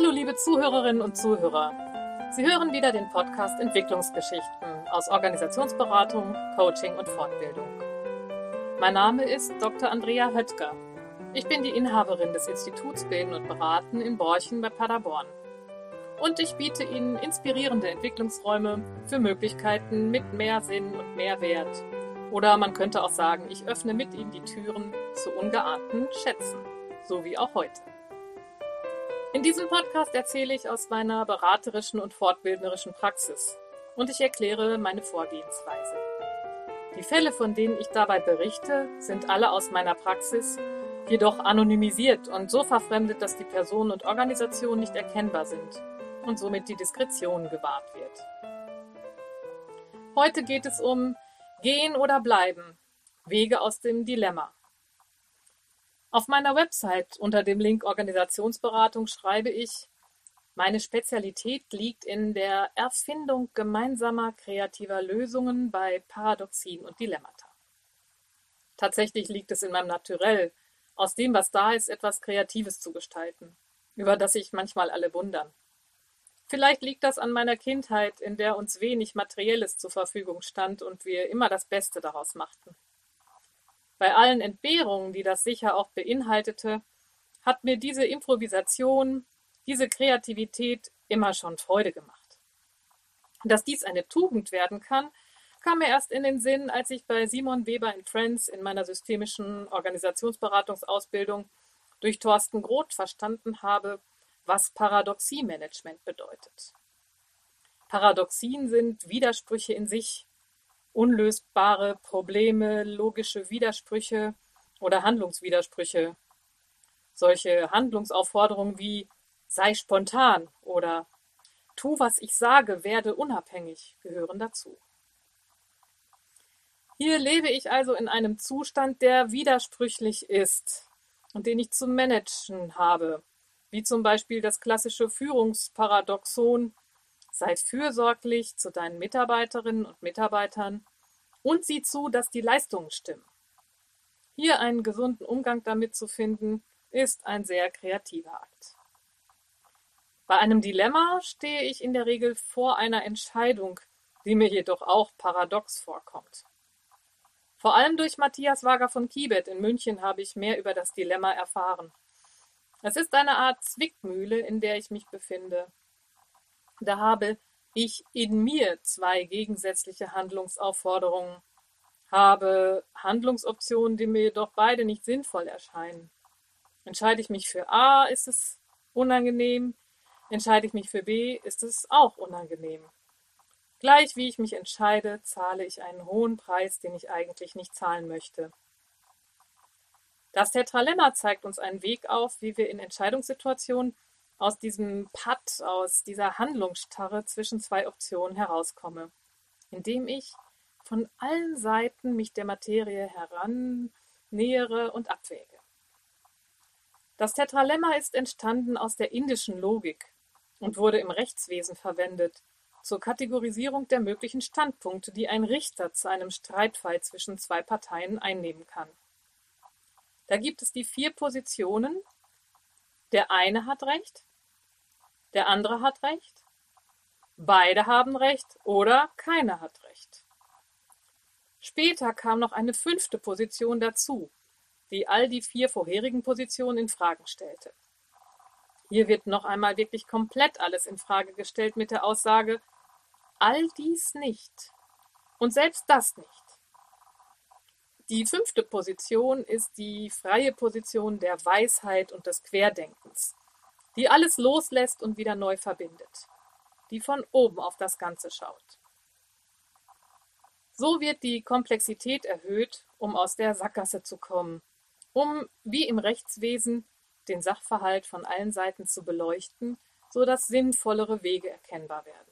Hallo liebe Zuhörerinnen und Zuhörer. Sie hören wieder den Podcast Entwicklungsgeschichten aus Organisationsberatung, Coaching und Fortbildung. Mein Name ist Dr. Andrea Höttger. Ich bin die Inhaberin des Instituts Bilden und Beraten in Borchen bei Paderborn. Und ich biete Ihnen inspirierende Entwicklungsräume für Möglichkeiten mit mehr Sinn und mehr Wert. Oder man könnte auch sagen, ich öffne mit Ihnen die Türen zu ungeahnten Schätzen, so wie auch heute. In diesem Podcast erzähle ich aus meiner beraterischen und fortbildnerischen Praxis und ich erkläre meine Vorgehensweise. Die Fälle, von denen ich dabei berichte, sind alle aus meiner Praxis, jedoch anonymisiert und so verfremdet, dass die Person und Organisation nicht erkennbar sind und somit die Diskretion gewahrt wird. Heute geht es um Gehen oder Bleiben, Wege aus dem Dilemma. Auf meiner Website unter dem Link Organisationsberatung schreibe ich, meine Spezialität liegt in der Erfindung gemeinsamer kreativer Lösungen bei Paradoxien und Dilemmata. Tatsächlich liegt es in meinem Naturell, aus dem, was da ist, etwas Kreatives zu gestalten, über das sich manchmal alle wundern. Vielleicht liegt das an meiner Kindheit, in der uns wenig Materielles zur Verfügung stand und wir immer das Beste daraus machten. Bei allen Entbehrungen, die das sicher auch beinhaltete, hat mir diese Improvisation, diese Kreativität immer schon Freude gemacht. Dass dies eine Tugend werden kann, kam mir erst in den Sinn, als ich bei Simon Weber in Friends in meiner systemischen Organisationsberatungsausbildung durch Thorsten Groth verstanden habe, was Paradoxiemanagement bedeutet. Paradoxien sind Widersprüche in sich, unlösbare Probleme, logische Widersprüche oder Handlungswidersprüche. Solche Handlungsaufforderungen wie sei spontan oder tu, was ich sage, werde unabhängig gehören dazu. Hier lebe ich also in einem Zustand, der widersprüchlich ist und den ich zu managen habe, wie zum Beispiel das klassische Führungsparadoxon Sei fürsorglich zu deinen Mitarbeiterinnen und Mitarbeitern und sieh zu, dass die Leistungen stimmen. Hier einen gesunden Umgang damit zu finden, ist ein sehr kreativer Akt. Bei einem Dilemma stehe ich in der Regel vor einer Entscheidung, die mir jedoch auch paradox vorkommt. Vor allem durch Matthias Wager von Kibet in München habe ich mehr über das Dilemma erfahren. Es ist eine Art Zwickmühle, in der ich mich befinde. Da habe ich in mir zwei gegensätzliche Handlungsaufforderungen, habe Handlungsoptionen, die mir jedoch beide nicht sinnvoll erscheinen. Entscheide ich mich für A, ist es unangenehm. Entscheide ich mich für B, ist es auch unangenehm. Gleich wie ich mich entscheide, zahle ich einen hohen Preis, den ich eigentlich nicht zahlen möchte. Das Tetralemma zeigt uns einen Weg auf, wie wir in Entscheidungssituationen aus diesem Patt, aus dieser Handlungsstarre zwischen zwei Optionen herauskomme, indem ich von allen Seiten mich der Materie herannähere und abwäge. Das Tetralemma ist entstanden aus der indischen Logik und wurde im Rechtswesen verwendet, zur Kategorisierung der möglichen Standpunkte, die ein Richter zu einem Streitfall zwischen zwei Parteien einnehmen kann. Da gibt es die vier Positionen. Der eine hat Recht, der andere hat Recht, beide haben Recht oder keiner hat Recht. Später kam noch eine fünfte Position dazu, die all die vier vorherigen Positionen in Frage stellte. Hier wird noch einmal wirklich komplett alles in Frage gestellt mit der Aussage, all dies nicht und selbst das nicht. Die fünfte Position ist die freie Position der Weisheit und des Querdenkens, die alles loslässt und wieder neu verbindet, die von oben auf das Ganze schaut. So wird die Komplexität erhöht, um aus der Sackgasse zu kommen, um, wie im Rechtswesen, den Sachverhalt von allen Seiten zu beleuchten, so dass sinnvollere Wege erkennbar werden.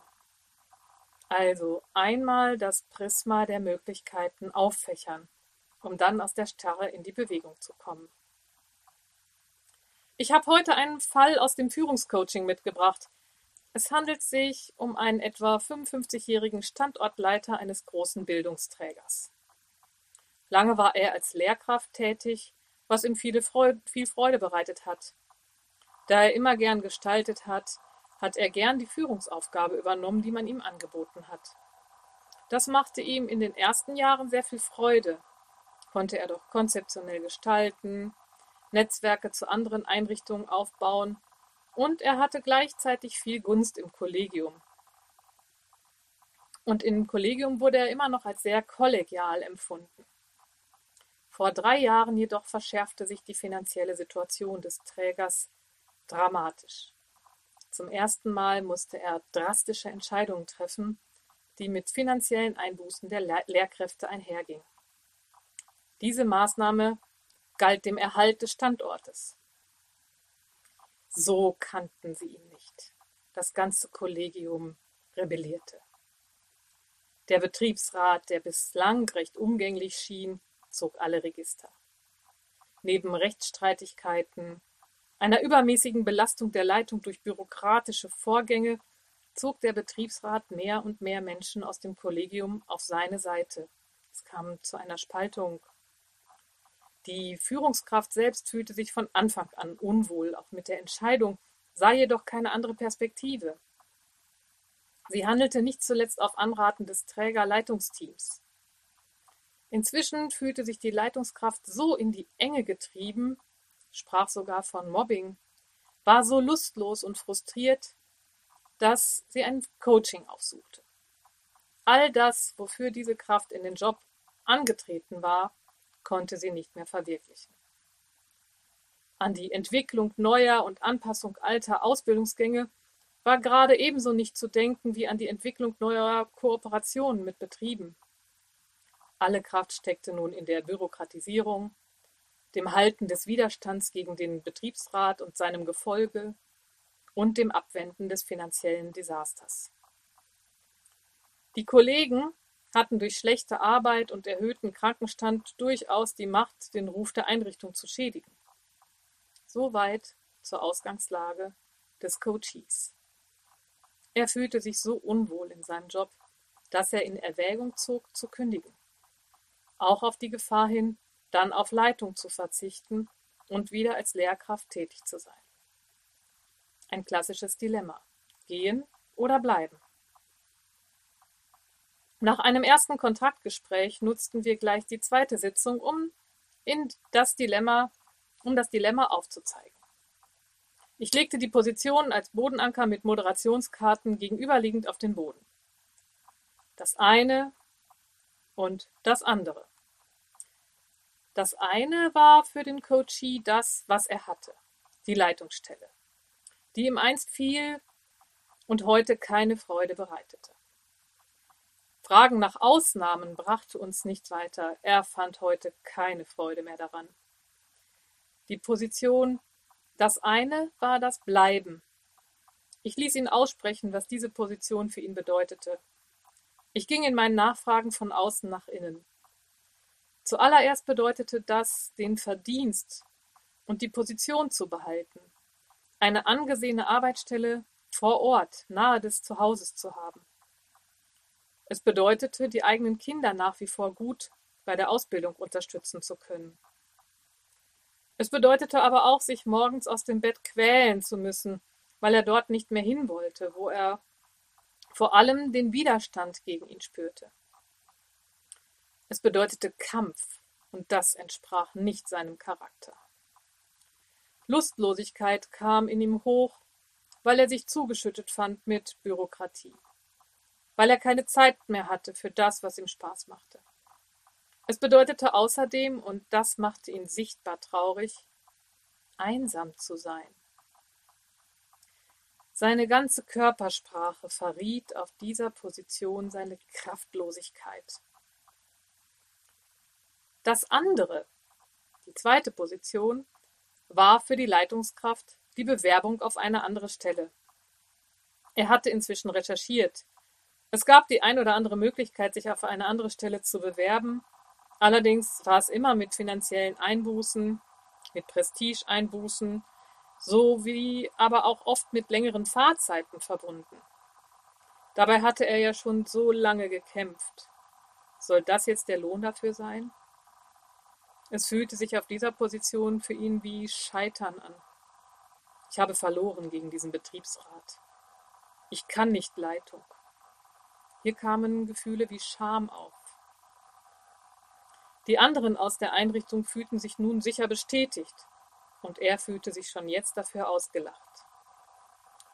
Also einmal das Prisma der Möglichkeiten auffächern um dann aus der Starre in die Bewegung zu kommen. Ich habe heute einen Fall aus dem Führungscoaching mitgebracht. Es handelt sich um einen etwa 55-jährigen Standortleiter eines großen Bildungsträgers. Lange war er als Lehrkraft tätig, was ihm viele Freude, viel Freude bereitet hat. Da er immer gern gestaltet hat, hat er gern die Führungsaufgabe übernommen, die man ihm angeboten hat. Das machte ihm in den ersten Jahren sehr viel Freude. Konnte er doch konzeptionell gestalten, Netzwerke zu anderen Einrichtungen aufbauen und er hatte gleichzeitig viel Gunst im Kollegium. Und im Kollegium wurde er immer noch als sehr kollegial empfunden. Vor drei Jahren jedoch verschärfte sich die finanzielle Situation des Trägers dramatisch. Zum ersten Mal musste er drastische Entscheidungen treffen, die mit finanziellen Einbußen der Lehrkräfte einhergingen. Diese Maßnahme galt dem Erhalt des Standortes. So kannten sie ihn nicht. Das ganze Kollegium rebellierte. Der Betriebsrat, der bislang recht umgänglich schien, zog alle Register. Neben Rechtsstreitigkeiten, einer übermäßigen Belastung der Leitung durch bürokratische Vorgänge zog der Betriebsrat mehr und mehr Menschen aus dem Kollegium auf seine Seite. Es kam zu einer Spaltung. Die Führungskraft selbst fühlte sich von Anfang an unwohl, auch mit der Entscheidung, sah jedoch keine andere Perspektive. Sie handelte nicht zuletzt auf Anraten des Trägerleitungsteams. Inzwischen fühlte sich die Leitungskraft so in die Enge getrieben, sprach sogar von Mobbing, war so lustlos und frustriert, dass sie ein Coaching aufsuchte. All das, wofür diese Kraft in den Job angetreten war, konnte sie nicht mehr verwirklichen. An die Entwicklung neuer und Anpassung alter Ausbildungsgänge war gerade ebenso nicht zu denken wie an die Entwicklung neuer Kooperationen mit Betrieben. Alle Kraft steckte nun in der Bürokratisierung, dem Halten des Widerstands gegen den Betriebsrat und seinem Gefolge und dem Abwenden des finanziellen Desasters. Die Kollegen hatten durch schlechte Arbeit und erhöhten Krankenstand durchaus die Macht, den Ruf der Einrichtung zu schädigen. Soweit zur Ausgangslage des Coaches. Er fühlte sich so unwohl in seinem Job, dass er in Erwägung zog, zu kündigen. Auch auf die Gefahr hin, dann auf Leitung zu verzichten und wieder als Lehrkraft tätig zu sein. Ein klassisches Dilemma. Gehen oder bleiben. Nach einem ersten Kontaktgespräch nutzten wir gleich die zweite Sitzung, um in das Dilemma, um das Dilemma aufzuzeigen. Ich legte die Positionen als Bodenanker mit Moderationskarten gegenüberliegend auf den Boden. Das eine und das andere. Das eine war für den Coachee das, was er hatte, die Leitungsstelle, die ihm einst viel und heute keine Freude bereitete. Fragen nach Ausnahmen brachte uns nicht weiter. Er fand heute keine Freude mehr daran. Die Position, das eine war das Bleiben. Ich ließ ihn aussprechen, was diese Position für ihn bedeutete. Ich ging in meinen Nachfragen von außen nach innen. Zuallererst bedeutete das, den Verdienst und die Position zu behalten, eine angesehene Arbeitsstelle vor Ort, nahe des Zuhauses zu haben. Es bedeutete, die eigenen Kinder nach wie vor gut bei der Ausbildung unterstützen zu können. Es bedeutete aber auch, sich morgens aus dem Bett quälen zu müssen, weil er dort nicht mehr hin wollte, wo er vor allem den Widerstand gegen ihn spürte. Es bedeutete Kampf, und das entsprach nicht seinem Charakter. Lustlosigkeit kam in ihm hoch, weil er sich zugeschüttet fand mit Bürokratie, weil er keine Zeit mehr hatte für das, was ihm Spaß machte. Es bedeutete außerdem, und das machte ihn sichtbar traurig, einsam zu sein. Seine ganze Körpersprache verriet auf dieser Position seine Kraftlosigkeit. Das andere, die zweite Position, war für die Leitungskraft die Bewerbung auf eine andere Stelle. Er hatte inzwischen recherchiert. Es gab die ein oder andere Möglichkeit, sich auf eine andere Stelle zu bewerben. Allerdings war es immer mit finanziellen Einbußen, mit Prestigeeinbußen, sowie aber auch oft mit längeren Fahrzeiten verbunden. Dabei hatte er ja schon so lange gekämpft. Soll das jetzt der Lohn dafür sein? Es fühlte sich auf dieser Position für ihn wie Scheitern an. Ich habe verloren gegen diesen Betriebsrat. Ich kann nicht Leitung. Hier kamen Gefühle wie Scham auf. Die anderen aus der Einrichtung fühlten sich nun sicher bestätigt, und er fühlte sich schon jetzt dafür ausgelacht.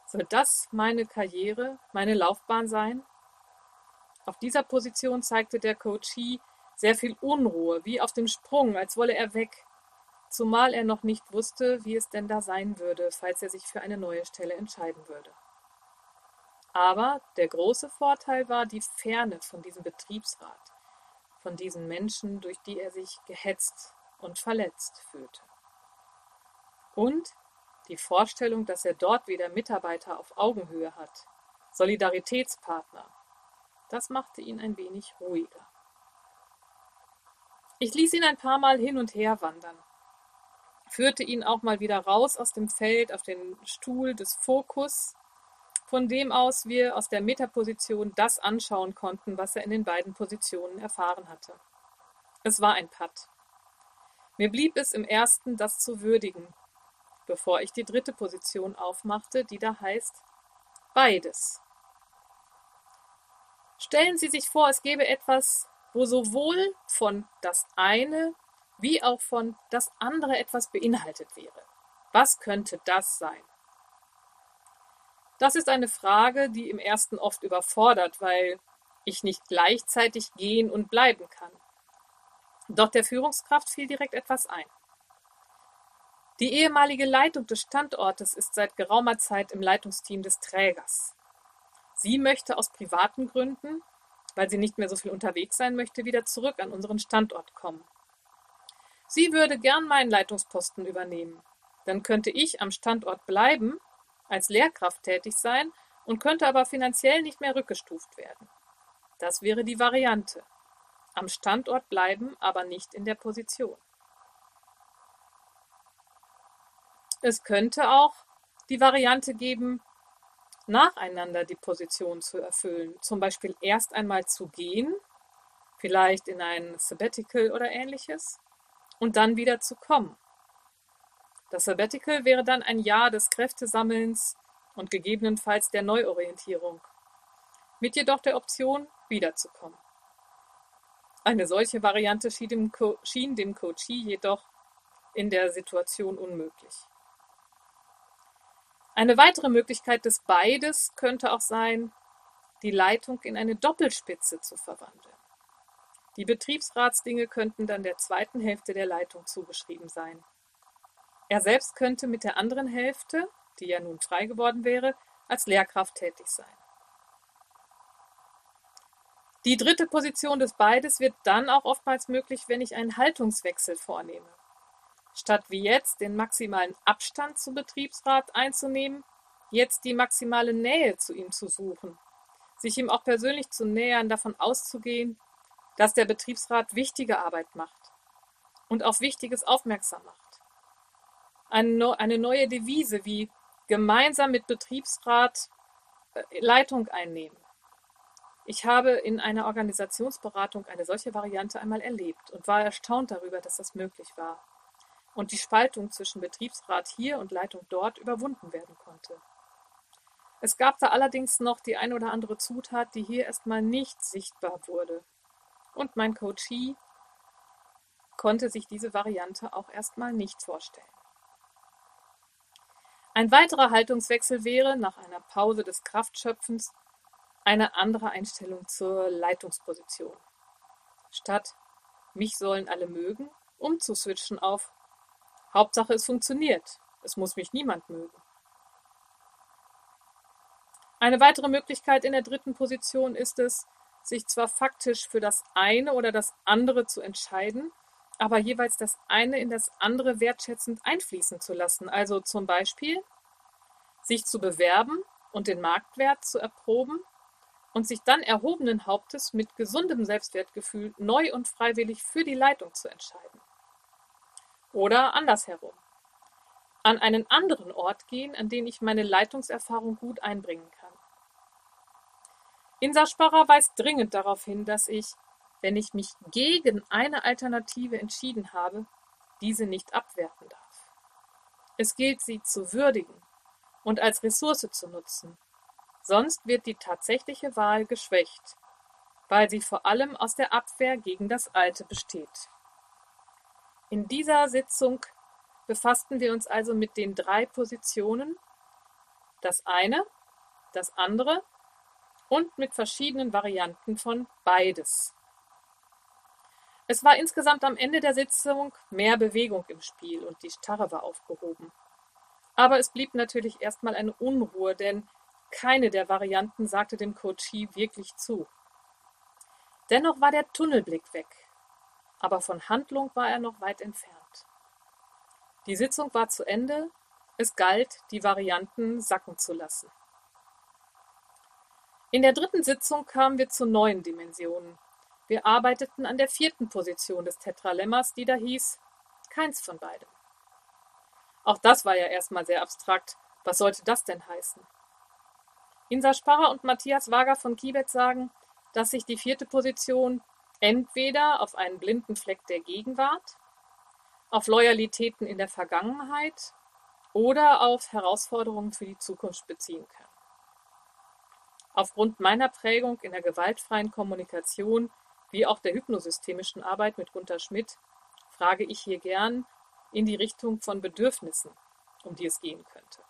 Soll das meine Karriere, meine Laufbahn sein? Auf dieser Position zeigte der Coachee sehr viel Unruhe, wie auf dem Sprung, als wolle er weg, zumal er noch nicht wusste, wie es denn da sein würde, falls er sich für eine neue Stelle entscheiden würde. Aber der große Vorteil war die Ferne von diesem Betriebsrat, von diesen Menschen, durch die er sich gehetzt und verletzt fühlte. Und die Vorstellung, dass er dort wieder Mitarbeiter auf Augenhöhe hat, Solidaritätspartner, das machte ihn ein wenig ruhiger. Ich ließ ihn ein paar Mal hin und her wandern, führte ihn auch mal wieder raus aus dem Feld auf den Stuhl des Fokus von dem aus wir aus der Metaposition das anschauen konnten, was er in den beiden Positionen erfahren hatte. Es war ein Patt. Mir blieb es im ersten, das zu würdigen, bevor ich die dritte Position aufmachte, die da heißt beides. Stellen Sie sich vor, es gäbe etwas, wo sowohl von das eine wie auch von das andere etwas beinhaltet wäre. Was könnte das sein? Das ist eine Frage, die im ersten oft überfordert, weil ich nicht gleichzeitig gehen und bleiben kann. Doch der Führungskraft fiel direkt etwas ein. Die ehemalige Leitung des Standortes ist seit geraumer Zeit im Leitungsteam des Trägers. Sie möchte aus privaten Gründen, weil sie nicht mehr so viel unterwegs sein möchte, wieder zurück an unseren Standort kommen. Sie würde gern meinen Leitungsposten übernehmen. Dann könnte ich am Standort bleiben als Lehrkraft tätig sein und könnte aber finanziell nicht mehr rückgestuft werden. Das wäre die Variante. Am Standort bleiben, aber nicht in der Position. Es könnte auch die Variante geben, nacheinander die Position zu erfüllen. Zum Beispiel erst einmal zu gehen, vielleicht in ein Sabbatical oder ähnliches, und dann wieder zu kommen. Das Sabbatical wäre dann ein Jahr des Kräftesammelns und gegebenenfalls der Neuorientierung, mit jedoch der Option, wiederzukommen. Eine solche Variante schien dem, Co schien dem Coachee jedoch in der Situation unmöglich. Eine weitere Möglichkeit des Beides könnte auch sein, die Leitung in eine Doppelspitze zu verwandeln. Die Betriebsratsdinge könnten dann der zweiten Hälfte der Leitung zugeschrieben sein. Er selbst könnte mit der anderen Hälfte, die ja nun frei geworden wäre, als Lehrkraft tätig sein. Die dritte Position des Beides wird dann auch oftmals möglich, wenn ich einen Haltungswechsel vornehme. Statt wie jetzt den maximalen Abstand zum Betriebsrat einzunehmen, jetzt die maximale Nähe zu ihm zu suchen, sich ihm auch persönlich zu nähern, davon auszugehen, dass der Betriebsrat wichtige Arbeit macht und auf Wichtiges aufmerksam macht eine neue Devise wie gemeinsam mit Betriebsrat äh, Leitung einnehmen. Ich habe in einer Organisationsberatung eine solche Variante einmal erlebt und war erstaunt darüber, dass das möglich war und die Spaltung zwischen Betriebsrat hier und Leitung dort überwunden werden konnte. Es gab da allerdings noch die ein oder andere Zutat, die hier erstmal nicht sichtbar wurde. Und mein Coachee konnte sich diese Variante auch erstmal nicht vorstellen. Ein weiterer Haltungswechsel wäre, nach einer Pause des Kraftschöpfens, eine andere Einstellung zur Leitungsposition. Statt mich sollen alle mögen, umzuswitchen auf Hauptsache es funktioniert, es muss mich niemand mögen. Eine weitere Möglichkeit in der dritten Position ist es, sich zwar faktisch für das eine oder das andere zu entscheiden, aber jeweils das eine in das andere wertschätzend einfließen zu lassen. Also zum Beispiel sich zu bewerben und den Marktwert zu erproben und sich dann erhobenen Hauptes mit gesundem Selbstwertgefühl neu und freiwillig für die Leitung zu entscheiden. Oder andersherum. An einen anderen Ort gehen, an den ich meine Leitungserfahrung gut einbringen kann. Insa Sparrer weist dringend darauf hin, dass ich wenn ich mich gegen eine Alternative entschieden habe, diese nicht abwerten darf. Es gilt, sie zu würdigen und als Ressource zu nutzen. Sonst wird die tatsächliche Wahl geschwächt, weil sie vor allem aus der Abwehr gegen das Alte besteht. In dieser Sitzung befassten wir uns also mit den drei Positionen, das eine, das andere und mit verschiedenen Varianten von beides. Es war insgesamt am Ende der Sitzung mehr Bewegung im Spiel und die Starre war aufgehoben. Aber es blieb natürlich erstmal eine Unruhe, denn keine der Varianten sagte dem Coachie wirklich zu. Dennoch war der Tunnelblick weg, aber von Handlung war er noch weit entfernt. Die Sitzung war zu Ende, es galt, die Varianten sacken zu lassen. In der dritten Sitzung kamen wir zu neuen Dimensionen. Wir arbeiteten an der vierten Position des Tetralemmas, die da hieß keins von beidem. Auch das war ja erstmal sehr abstrakt. Was sollte das denn heißen? Insa Sparrer und Matthias Wager von Kibet sagen, dass sich die vierte Position entweder auf einen blinden Fleck der Gegenwart, auf Loyalitäten in der Vergangenheit oder auf Herausforderungen für die Zukunft beziehen kann. Aufgrund meiner Prägung in der gewaltfreien Kommunikation wie auch der hypnosystemischen Arbeit mit Gunther Schmidt frage ich hier gern in die Richtung von Bedürfnissen, um die es gehen könnte.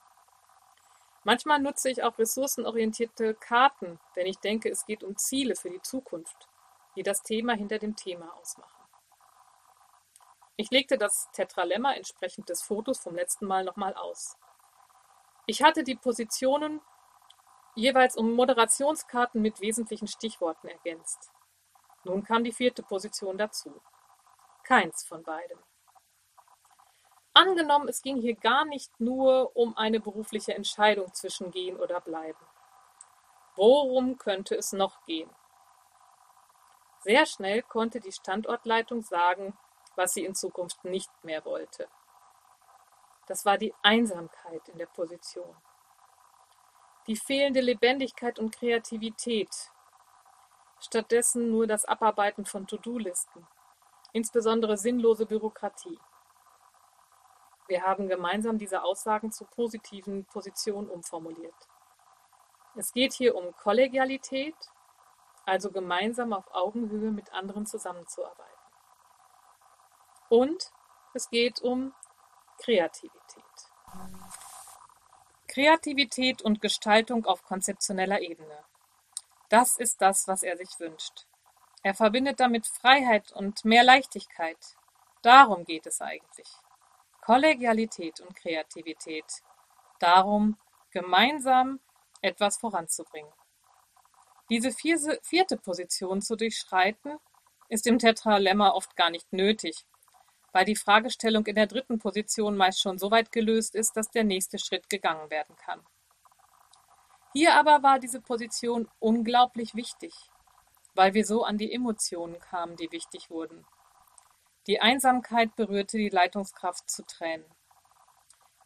Manchmal nutze ich auch ressourcenorientierte Karten, wenn ich denke, es geht um Ziele für die Zukunft, die das Thema hinter dem Thema ausmachen. Ich legte das Tetralemma entsprechend des Fotos vom letzten Mal nochmal aus. Ich hatte die Positionen jeweils um Moderationskarten mit wesentlichen Stichworten ergänzt. Nun kam die vierte Position dazu. Keins von beidem. Angenommen, es ging hier gar nicht nur um eine berufliche Entscheidung zwischen gehen oder bleiben. Worum könnte es noch gehen? Sehr schnell konnte die Standortleitung sagen, was sie in Zukunft nicht mehr wollte. Das war die Einsamkeit in der Position. Die fehlende Lebendigkeit und Kreativität. Stattdessen nur das Abarbeiten von To-Do-Listen, insbesondere sinnlose Bürokratie. Wir haben gemeinsam diese Aussagen zu positiven Positionen umformuliert. Es geht hier um Kollegialität, also gemeinsam auf Augenhöhe mit anderen zusammenzuarbeiten. Und es geht um Kreativität. Kreativität und Gestaltung auf konzeptioneller Ebene. Das ist das, was er sich wünscht. Er verbindet damit Freiheit und mehr Leichtigkeit. Darum geht es eigentlich. Kollegialität und Kreativität. Darum, gemeinsam etwas voranzubringen. Diese vierte Position zu durchschreiten, ist im Tetralemma oft gar nicht nötig, weil die Fragestellung in der dritten Position meist schon so weit gelöst ist, dass der nächste Schritt gegangen werden kann. Hier aber war diese Position unglaublich wichtig, weil wir so an die Emotionen kamen, die wichtig wurden. Die Einsamkeit berührte die Leitungskraft zu Tränen.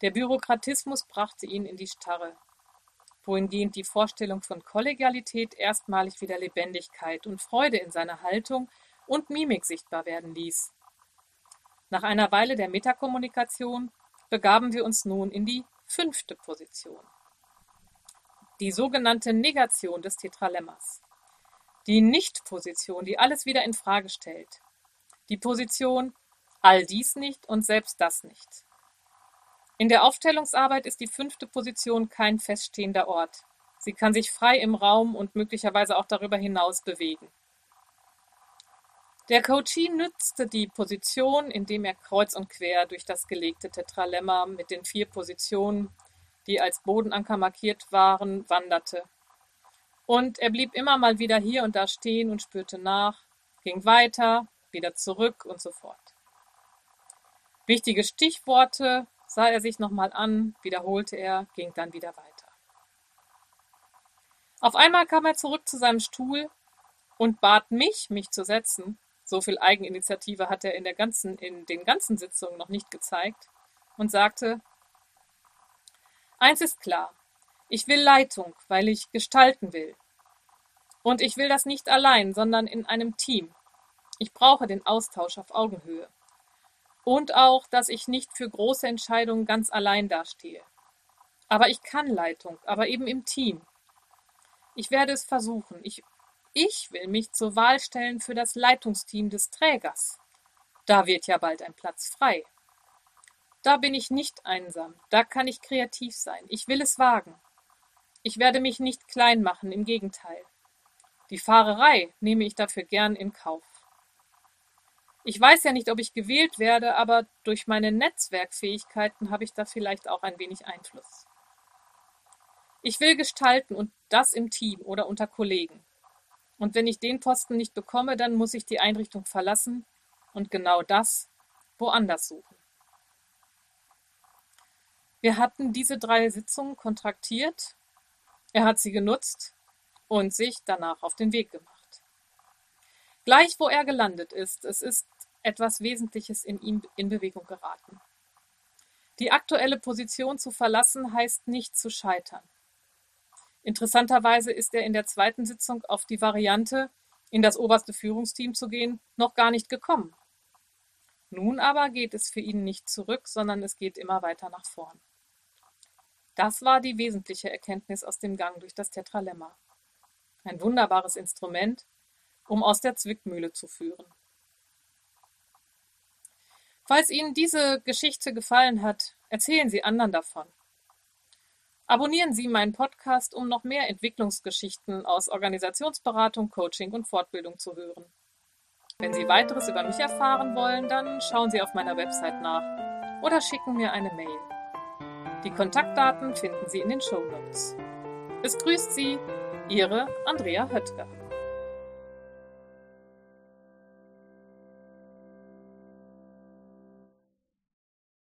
Der Bürokratismus brachte ihn in die Starre, wohingehend die Vorstellung von Kollegialität erstmalig wieder Lebendigkeit und Freude in seiner Haltung und Mimik sichtbar werden ließ. Nach einer Weile der Metakommunikation begaben wir uns nun in die fünfte Position. Die sogenannte Negation des Tetralemmas. Die Nicht-Position, die alles wieder in Frage stellt. Die Position all dies nicht und selbst das nicht. In der Aufstellungsarbeit ist die fünfte Position kein feststehender Ort. Sie kann sich frei im Raum und möglicherweise auch darüber hinaus bewegen. Der Coachee nützte die Position, indem er kreuz und quer durch das gelegte Tetralemma mit den vier Positionen, die als Bodenanker markiert waren, wanderte. Und er blieb immer mal wieder hier und da stehen und spürte nach, ging weiter, wieder zurück und so fort. Wichtige Stichworte sah er sich nochmal an, wiederholte er, ging dann wieder weiter. Auf einmal kam er zurück zu seinem Stuhl und bat mich, mich zu setzen, so viel Eigeninitiative hat er in, der ganzen, in den ganzen Sitzungen noch nicht gezeigt und sagte, eins ist klar, ich will Leitung, weil ich gestalten will. Und ich will das nicht allein, sondern in einem Team. Ich brauche den Austausch auf Augenhöhe. Und auch, dass ich nicht für große Entscheidungen ganz allein dastehe. Aber ich kann Leitung, aber eben im Team. Ich werde es versuchen. Ich, ich will mich zur Wahl stellen für das Leitungsteam des Trägers. Da wird ja bald ein Platz frei. Da bin ich nicht einsam, da kann ich kreativ sein. Ich will es wagen. Ich werde mich nicht klein machen, im Gegenteil. Die Fahrerei nehme ich dafür gern in Kauf. Ich weiß ja nicht, ob ich gewählt werde, aber durch meine Netzwerkfähigkeiten habe ich da vielleicht auch ein wenig Einfluss. Ich will gestalten und das im Team oder unter Kollegen. Und wenn ich den Posten nicht bekomme, dann muss ich die Einrichtung verlassen und genau das woanders suchen. Wir hatten diese drei Sitzungen kontraktiert, er hat sie genutzt und sich danach auf den Weg gemacht. Gleich wo er gelandet ist, es ist etwas Wesentliches in ihm in Bewegung geraten. Die aktuelle Position zu verlassen heißt nicht zu scheitern. Interessanterweise ist er in der zweiten Sitzung auf die Variante, in das oberste Führungsteam zu gehen, noch gar nicht gekommen. Nun aber geht es für ihn nicht zurück, sondern es geht immer weiter nach vorn. Das war die wesentliche Erkenntnis aus dem Gang durch das Tetralemma. Ein wunderbares Instrument, um aus der Zwickmühle zu führen. Falls Ihnen diese Geschichte gefallen hat, erzählen Sie anderen davon. Abonnieren Sie meinen Podcast, um noch mehr Entwicklungsgeschichten aus Organisationsberatung, Coaching und Fortbildung zu hören. Wenn Sie weiteres über mich erfahren wollen, dann schauen Sie auf meiner Website nach oder schicken mir eine Mail. Die Kontaktdaten finden Sie in den Show Notes. Es grüßt Sie, Ihre Andrea Höttger.